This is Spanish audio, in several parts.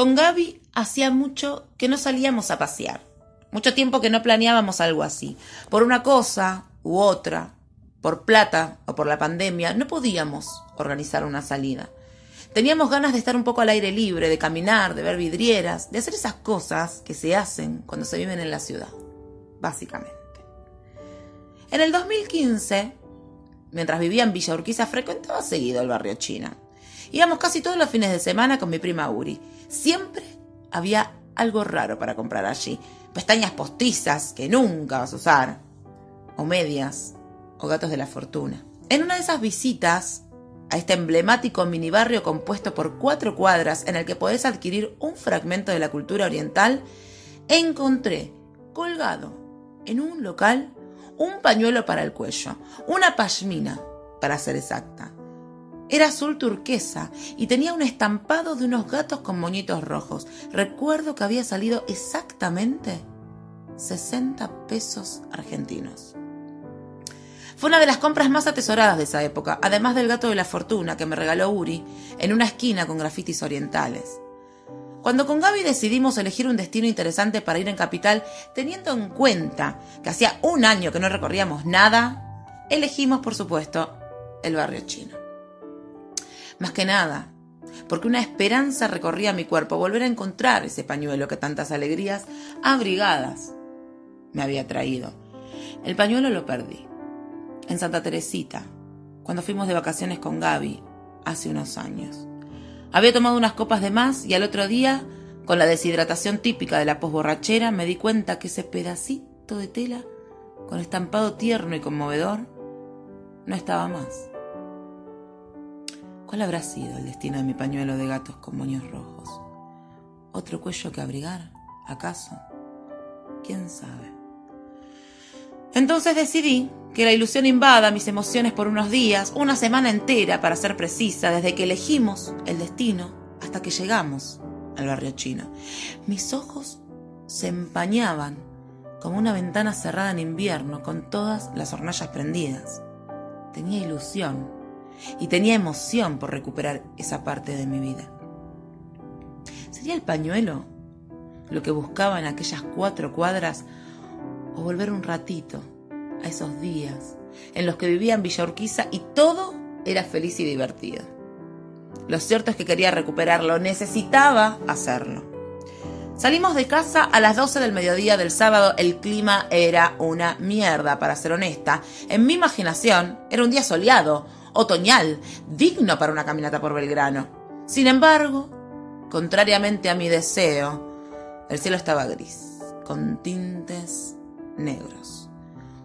Con Gaby hacía mucho que no salíamos a pasear. Mucho tiempo que no planeábamos algo así. Por una cosa u otra, por plata o por la pandemia, no podíamos organizar una salida. Teníamos ganas de estar un poco al aire libre, de caminar, de ver vidrieras, de hacer esas cosas que se hacen cuando se viven en la ciudad, básicamente. En el 2015, mientras vivía en Villa Urquiza, frecuentaba seguido el barrio China. Íbamos casi todos los fines de semana con mi prima Uri. Siempre había algo raro para comprar allí. Pestañas postizas que nunca vas a usar. O medias. O gatos de la fortuna. En una de esas visitas a este emblemático mini barrio compuesto por cuatro cuadras en el que podés adquirir un fragmento de la cultura oriental, encontré colgado en un local un pañuelo para el cuello, una pashmina, para ser exacta. Era azul turquesa y tenía un estampado de unos gatos con moñitos rojos. Recuerdo que había salido exactamente 60 pesos argentinos. Fue una de las compras más atesoradas de esa época, además del gato de la fortuna que me regaló Uri en una esquina con grafitis orientales. Cuando con Gaby decidimos elegir un destino interesante para ir en capital, teniendo en cuenta que hacía un año que no recorríamos nada, elegimos, por supuesto, el barrio chino. Más que nada, porque una esperanza recorría mi cuerpo, volver a encontrar ese pañuelo que tantas alegrías abrigadas me había traído. El pañuelo lo perdí en Santa Teresita, cuando fuimos de vacaciones con Gaby hace unos años. Había tomado unas copas de más y al otro día, con la deshidratación típica de la posborrachera, me di cuenta que ese pedacito de tela, con estampado tierno y conmovedor, no estaba más. ¿Cuál habrá sido el destino de mi pañuelo de gatos con moños rojos? ¿Otro cuello que abrigar? ¿Acaso? ¿Quién sabe? Entonces decidí que la ilusión invada mis emociones por unos días, una semana entera para ser precisa, desde que elegimos el destino hasta que llegamos al barrio chino. Mis ojos se empañaban como una ventana cerrada en invierno con todas las hornallas prendidas. Tenía ilusión y tenía emoción por recuperar esa parte de mi vida. ¿Sería el pañuelo lo que buscaba en aquellas cuatro cuadras o volver un ratito a esos días en los que vivía en Villa Urquiza y todo era feliz y divertido. Lo cierto es que quería recuperarlo, necesitaba hacerlo. Salimos de casa a las 12 del mediodía del sábado, el clima era una mierda, para ser honesta. En mi imaginación era un día soleado, otoñal, digno para una caminata por Belgrano. Sin embargo, contrariamente a mi deseo, el cielo estaba gris, con tintes negros.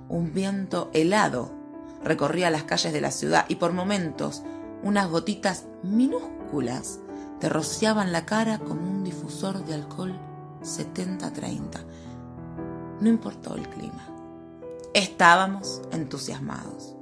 Un viento helado recorría las calles de la ciudad y por momentos unas gotitas minúsculas te rociaban la cara como un difusor de alcohol 70-30. No importó el clima. Estábamos entusiasmados.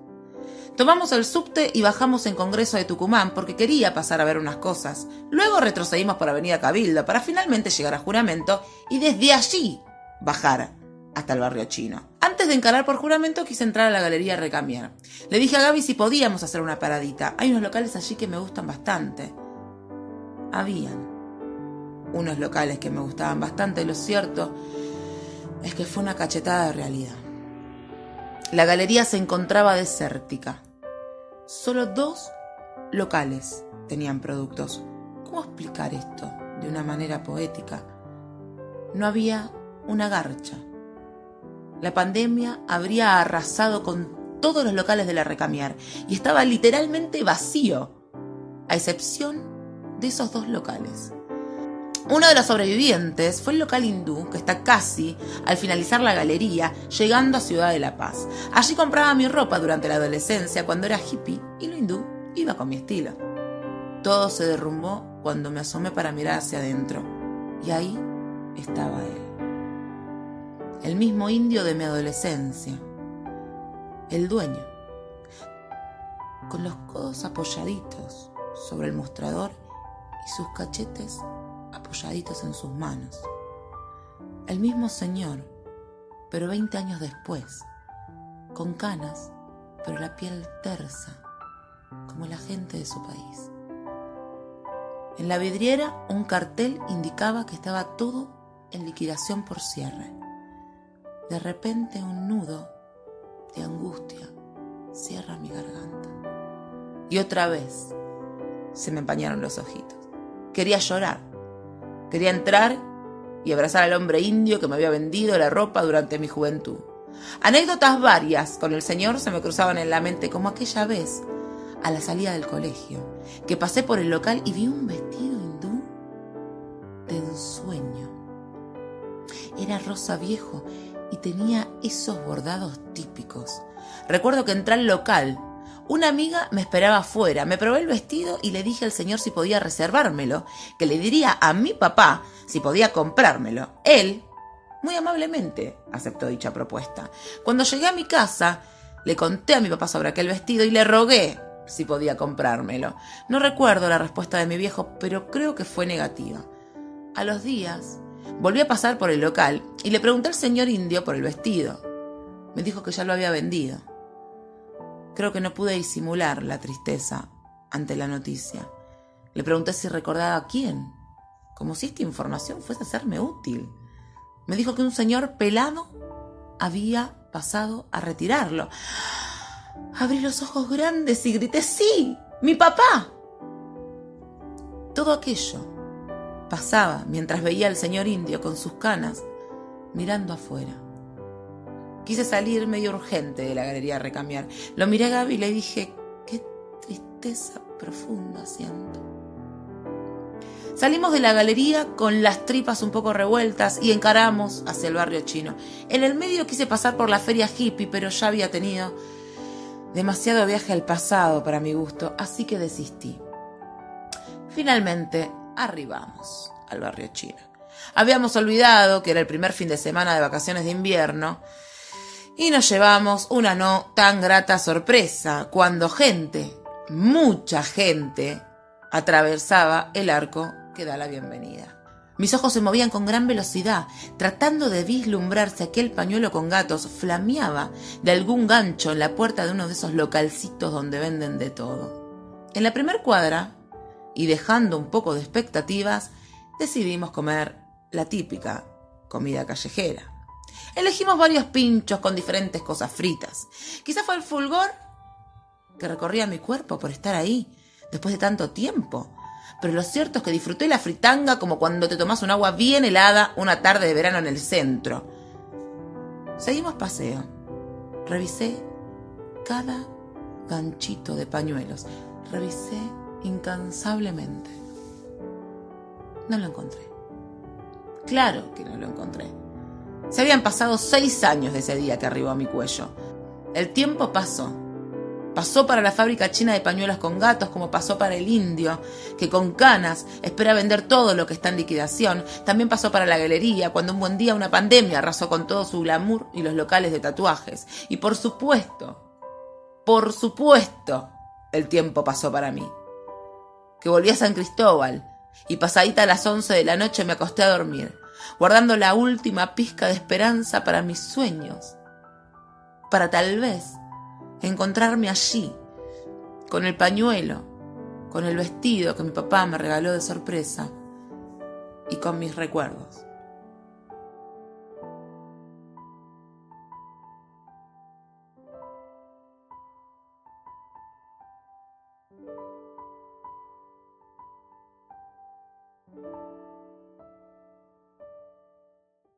Tomamos el subte y bajamos en Congreso de Tucumán porque quería pasar a ver unas cosas. Luego retrocedimos por Avenida Cabildo para finalmente llegar a Juramento y desde allí bajar hasta el barrio chino. Antes de encarar por juramento quise entrar a la galería Recamier. Le dije a Gaby si podíamos hacer una paradita. Hay unos locales allí que me gustan bastante. Habían unos locales que me gustaban bastante. Lo cierto es que fue una cachetada de realidad. La galería se encontraba desértica. Solo dos locales tenían productos. ¿Cómo explicar esto de una manera poética? No había una garcha la pandemia habría arrasado con todos los locales de la Recamiar y estaba literalmente vacío, a excepción de esos dos locales. Uno de los sobrevivientes fue el local hindú, que está casi al finalizar la galería, llegando a Ciudad de la Paz. Allí compraba mi ropa durante la adolescencia, cuando era hippie, y lo hindú iba con mi estilo. Todo se derrumbó cuando me asomé para mirar hacia adentro, y ahí estaba él el mismo indio de mi adolescencia, el dueño, con los codos apoyaditos sobre el mostrador y sus cachetes apoyaditos en sus manos. El mismo señor, pero 20 años después, con canas, pero la piel tersa, como la gente de su país. En la vidriera un cartel indicaba que estaba todo en liquidación por cierre. De repente un nudo de angustia cierra mi garganta. Y otra vez se me empañaron los ojitos. Quería llorar. Quería entrar y abrazar al hombre indio que me había vendido la ropa durante mi juventud. Anécdotas varias con el Señor se me cruzaban en la mente, como aquella vez, a la salida del colegio, que pasé por el local y vi un vestido hindú de ensueño. Era rosa viejo y tenía esos bordados típicos. Recuerdo que entré al local. Una amiga me esperaba afuera, me probé el vestido y le dije al señor si podía reservármelo, que le diría a mi papá si podía comprármelo. Él, muy amablemente, aceptó dicha propuesta. Cuando llegué a mi casa, le conté a mi papá sobre aquel vestido y le rogué si podía comprármelo. No recuerdo la respuesta de mi viejo, pero creo que fue negativa. A los días, volví a pasar por el local y le pregunté al señor indio por el vestido. Me dijo que ya lo había vendido. Creo que no pude disimular la tristeza ante la noticia. Le pregunté si recordaba a quién, como si esta información fuese a serme útil. Me dijo que un señor pelado había pasado a retirarlo. Abrí los ojos grandes y grité, sí, mi papá. Todo aquello pasaba mientras veía al señor indio con sus canas mirando afuera. Quise salir medio urgente de la galería a recambiar. Lo miré a Gaby y le dije, qué tristeza profunda siento. Salimos de la galería con las tripas un poco revueltas y encaramos hacia el barrio chino. En el medio quise pasar por la feria hippie, pero ya había tenido demasiado viaje al pasado para mi gusto, así que desistí. Finalmente arribamos al barrio chino. Habíamos olvidado que era el primer fin de semana de vacaciones de invierno y nos llevamos una no tan grata sorpresa cuando gente, mucha gente, atravesaba el arco que da la bienvenida. Mis ojos se movían con gran velocidad, tratando de vislumbrar si aquel pañuelo con gatos flameaba de algún gancho en la puerta de uno de esos localcitos donde venden de todo. En la primer cuadra, y dejando un poco de expectativas, decidimos comer la típica comida callejera. Elegimos varios pinchos con diferentes cosas fritas. Quizá fue el fulgor que recorría mi cuerpo por estar ahí, después de tanto tiempo. Pero lo cierto es que disfruté la fritanga como cuando te tomas un agua bien helada una tarde de verano en el centro. Seguimos paseo. Revisé cada ganchito de pañuelos. Revisé incansablemente. No lo encontré. Claro que no lo encontré. Se habían pasado seis años de ese día que arribó a mi cuello. El tiempo pasó. Pasó para la fábrica china de pañuelos con gatos, como pasó para el indio, que con canas espera vender todo lo que está en liquidación. También pasó para la galería, cuando un buen día una pandemia arrasó con todo su glamour y los locales de tatuajes. Y por supuesto, por supuesto, el tiempo pasó para mí. Que volví a San Cristóbal y pasadita a las once de la noche me acosté a dormir, guardando la última pizca de esperanza para mis sueños. Para tal vez encontrarme allí, con el pañuelo, con el vestido que mi papá me regaló de sorpresa y con mis recuerdos.